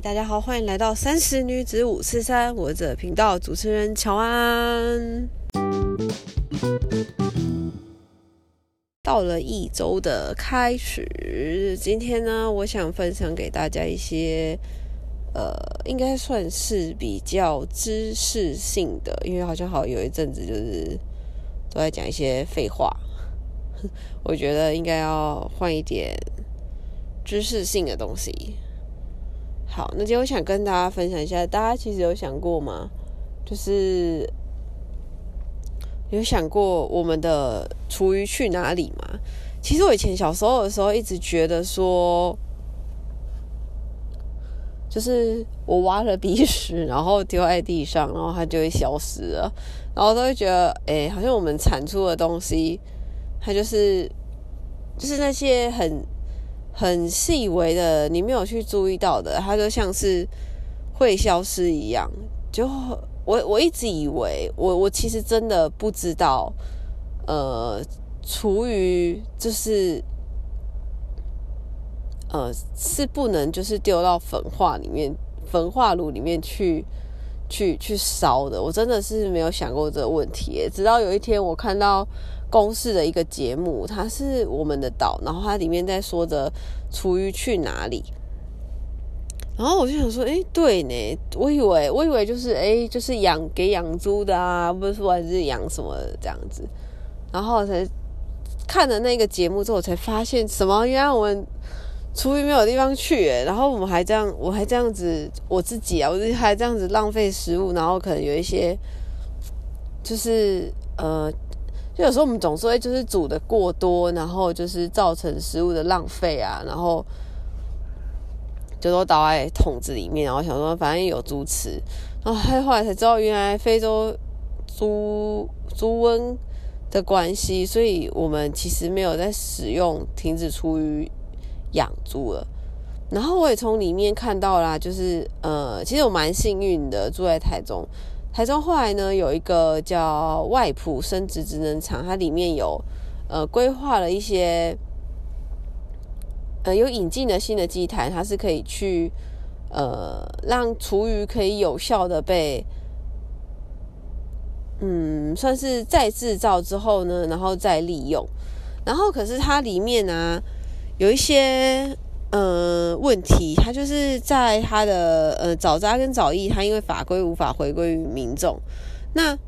大家好，欢迎来到三十女子五四三，我的频道主持人乔安。到了一周的开始，今天呢，我想分享给大家一些，呃，应该算是比较知识性的，因为好像好有一阵子就是都在讲一些废话，我觉得应该要换一点知识性的东西。好，那今天我想跟大家分享一下，大家其实有想过吗？就是有想过我们的厨余去哪里吗？其实我以前小时候的时候，一直觉得说，就是我挖了鼻屎，然后丢在地上，然后它就会消失了，然后都会觉得，哎，好像我们产出的东西，它就是就是那些很。很细微的，你没有去注意到的，它就像是会消失一样。就我我一直以为，我我其实真的不知道，呃，厨余就是呃是不能就是丢到焚化里面，焚化炉里面去去去烧的。我真的是没有想过这个问题，直到有一天我看到。公视的一个节目，它是我们的岛，然后它里面在说着厨余去哪里，然后我就想说，哎，对呢，我以为我以为就是哎，就是养给养猪的啊，不是说还是养什么这样子，然后才看了那个节目之后，才发现什么，原来我们出于没有地方去，然后我们还这样，我还这样子，我自己啊，我自己还这样子浪费食物，然后可能有一些就是呃。就有时候我们总是会就是煮的过多，然后就是造成食物的浪费啊，然后就都倒在桶子里面，然后想说反正有猪吃，然后后来才知道原来非洲猪猪瘟的关系，所以我们其实没有在使用停止出于养猪了。然后我也从里面看到啦，就是呃，其实我蛮幸运的，住在台中。台中后来呢，有一个叫外埔生殖职能厂，它里面有呃规划了一些呃有引进的新的机台，它是可以去呃让厨余可以有效的被嗯算是再制造之后呢，然后再利用。然后可是它里面呢有一些。呃，问题，他就是在他的呃早扎跟早疫，他因为法规无法回归于民众，那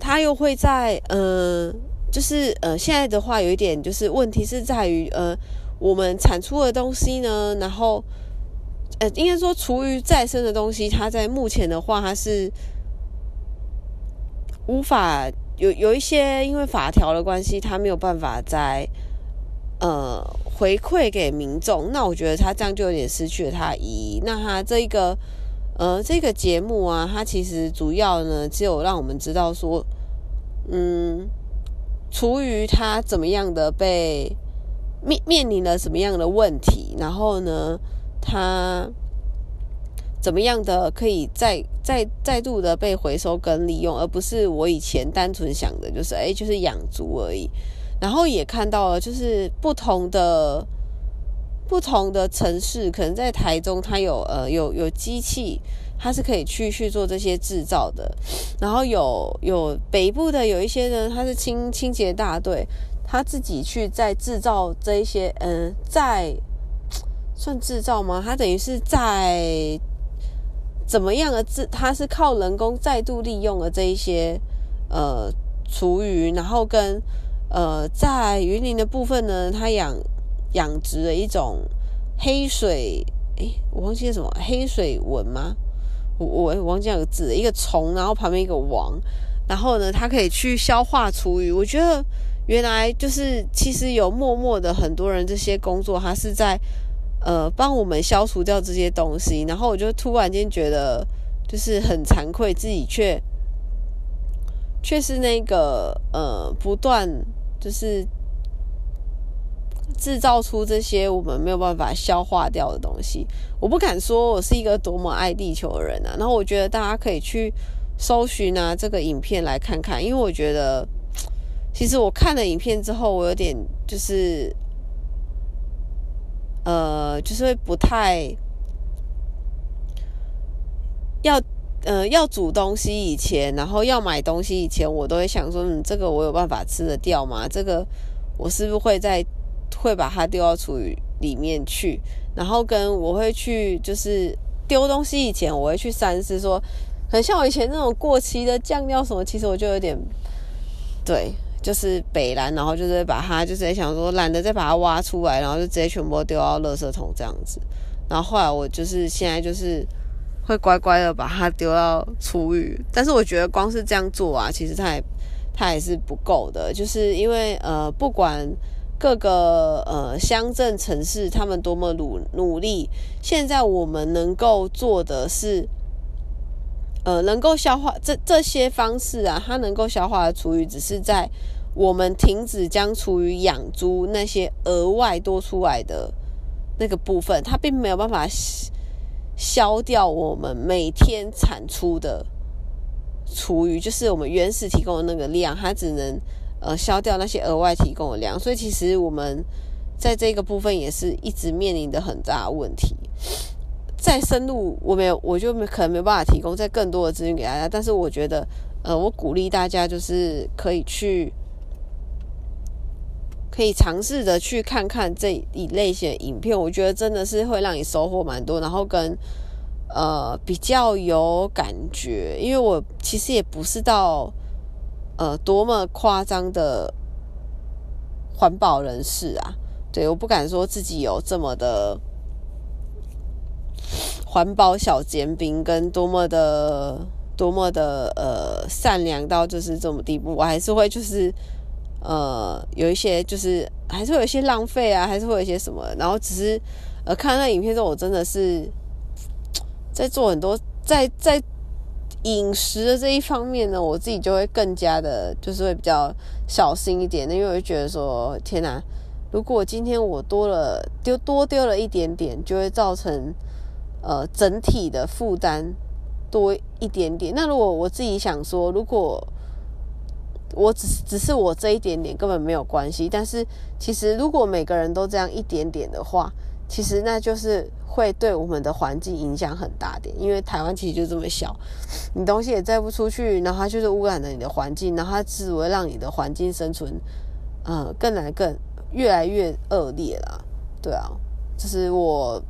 他又会在呃，就是呃现在的话有一点就是问题是在于呃我们产出的东西呢，然后呃应该说厨余再生的东西，它在目前的话它是无法有有一些因为法条的关系，它没有办法在呃。回馈给民众，那我觉得他这样就有点失去了他意义。那他这一个呃这个节目啊，它其实主要呢只有让我们知道说，嗯，厨余它怎么样的被面面临了什么样的问题，然后呢，它怎么样的可以再再再度的被回收跟利用，而不是我以前单纯想的就是哎就是养猪而已。然后也看到了，就是不同的不同的城市，可能在台中，它有呃有有机器，它是可以去去做这些制造的。然后有有北部的有一些呢，它是清清洁大队，他自己去在制造这一些，嗯，在算制造吗？它等于是在怎么样的制？它是靠人工再度利用了这一些呃厨余，然后跟。呃，在云林的部分呢，它养养殖了一种黑水，诶，我忘记了什么黑水蚊吗？我我忘记了个字，一个虫，然后旁边一个王，然后呢，它可以去消化厨余。我觉得原来就是其实有默默的很多人这些工作，它是在呃帮我们消除掉这些东西。然后我就突然间觉得就是很惭愧，自己却却是那个呃不断。就是制造出这些我们没有办法消化掉的东西。我不敢说我是一个多么爱地球的人啊。然后我觉得大家可以去搜寻啊这个影片来看看，因为我觉得 其实我看了影片之后，我有点就是呃，就是会不太要呃要煮东西以前，然后要买东西以前，我都会想说，嗯，这个我有办法吃得掉吗？这个我是不是会在会把它丢到厨余里面去？然后跟我会去就是丢东西以前，我会去三思，说很像我以前那种过期的酱料什么，其实我就有点对。就是北蓝，然后就是把它，就是想说懒得再把它挖出来，然后就直接全部丢到垃圾桶这样子。然后后来我就是现在就是会乖乖的把它丢到厨余。但是我觉得光是这样做啊，其实它也它也是不够的。就是因为呃，不管各个呃乡镇城市他们多么努努力，现在我们能够做的是。呃，能够消化这这些方式啊，它能够消化的厨余，只是在我们停止将厨余养猪那些额外多出来的那个部分，它并没有办法消掉我们每天产出的厨余，就是我们原始提供的那个量，它只能呃消掉那些额外提供的量。所以其实我们在这个部分也是一直面临的很大的问题。再深入，我没有，我就没可能没办法提供再更多的资讯给大家。但是我觉得，呃，我鼓励大家就是可以去，可以尝试着去看看这一类型的影片。我觉得真的是会让你收获蛮多，然后跟呃比较有感觉。因为我其实也不是到呃多么夸张的环保人士啊，对，我不敢说自己有这么的。环保小尖兵跟多么的多么的呃善良到就是这么地步，我还是会就是呃有一些就是还是会有一些浪费啊，还是会有一些什么，然后只是呃看那影片之后，我真的是在做很多在在饮食的这一方面呢，我自己就会更加的，就是会比较小心一点，因为我就觉得说天哪，如果今天我多了丢多丢了一点点，就会造成。呃，整体的负担多一点点。那如果我自己想说，如果我只是只是我这一点点根本没有关系，但是其实如果每个人都这样一点点的话，其实那就是会对我们的环境影响很大点。因为台湾其实就这么小，你东西也载不出去，然后它就是污染了你的环境，然后它只会让你的环境生存，呃，更来更越来越恶劣了。对啊，就是我。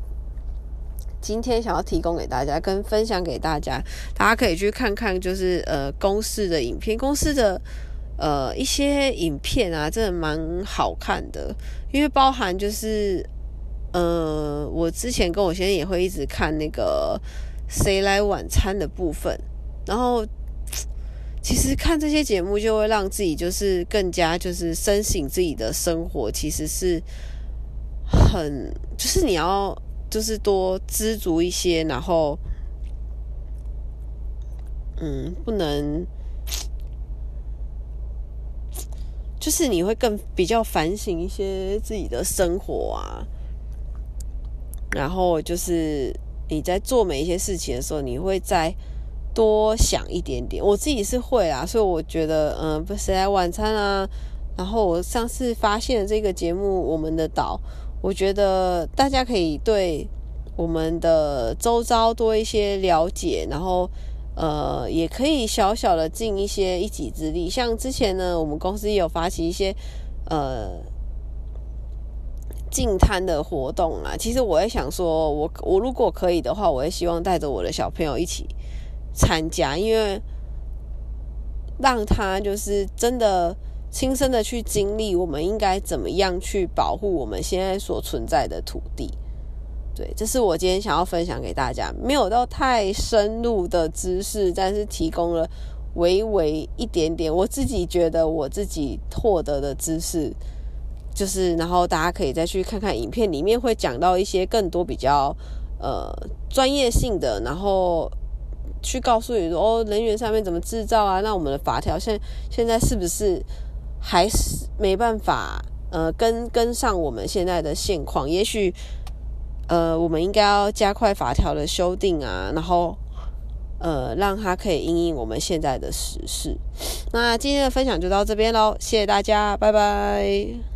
今天想要提供给大家，跟分享给大家，大家可以去看看，就是呃公司的影片，公司的呃一些影片啊，真的蛮好看的。因为包含就是呃，我之前跟我先生也会一直看那个谁来晚餐的部分，然后其实看这些节目就会让自己就是更加就是深省自己的生活，其实是很就是你要。就是多知足一些，然后，嗯，不能，就是你会更比较反省一些自己的生活啊，然后就是你在做每一些事情的时候，你会再多想一点点。我自己是会啊，所以我觉得，嗯，不谁来晚餐啊？然后我上次发现这个节目《我们的岛》。我觉得大家可以对我们的周遭多一些了解，然后呃，也可以小小的尽一些一己之力。像之前呢，我们公司也有发起一些呃进摊的活动啊。其实我也想说，我我如果可以的话，我也希望带着我的小朋友一起参加，因为让他就是真的。亲身的去经历，我们应该怎么样去保护我们现在所存在的土地？对，这是我今天想要分享给大家，没有到太深入的知识，但是提供了微微一点点，我自己觉得我自己获得的知识，就是然后大家可以再去看看影片，里面会讲到一些更多比较呃专业性的，然后去告诉你说哦，能源上面怎么制造啊？那我们的法条现现在是不是？还是没办法，呃，跟跟上我们现在的现况。也许，呃，我们应该要加快法条的修订啊，然后，呃，让它可以应应我们现在的时事。那今天的分享就到这边喽，谢谢大家，拜拜。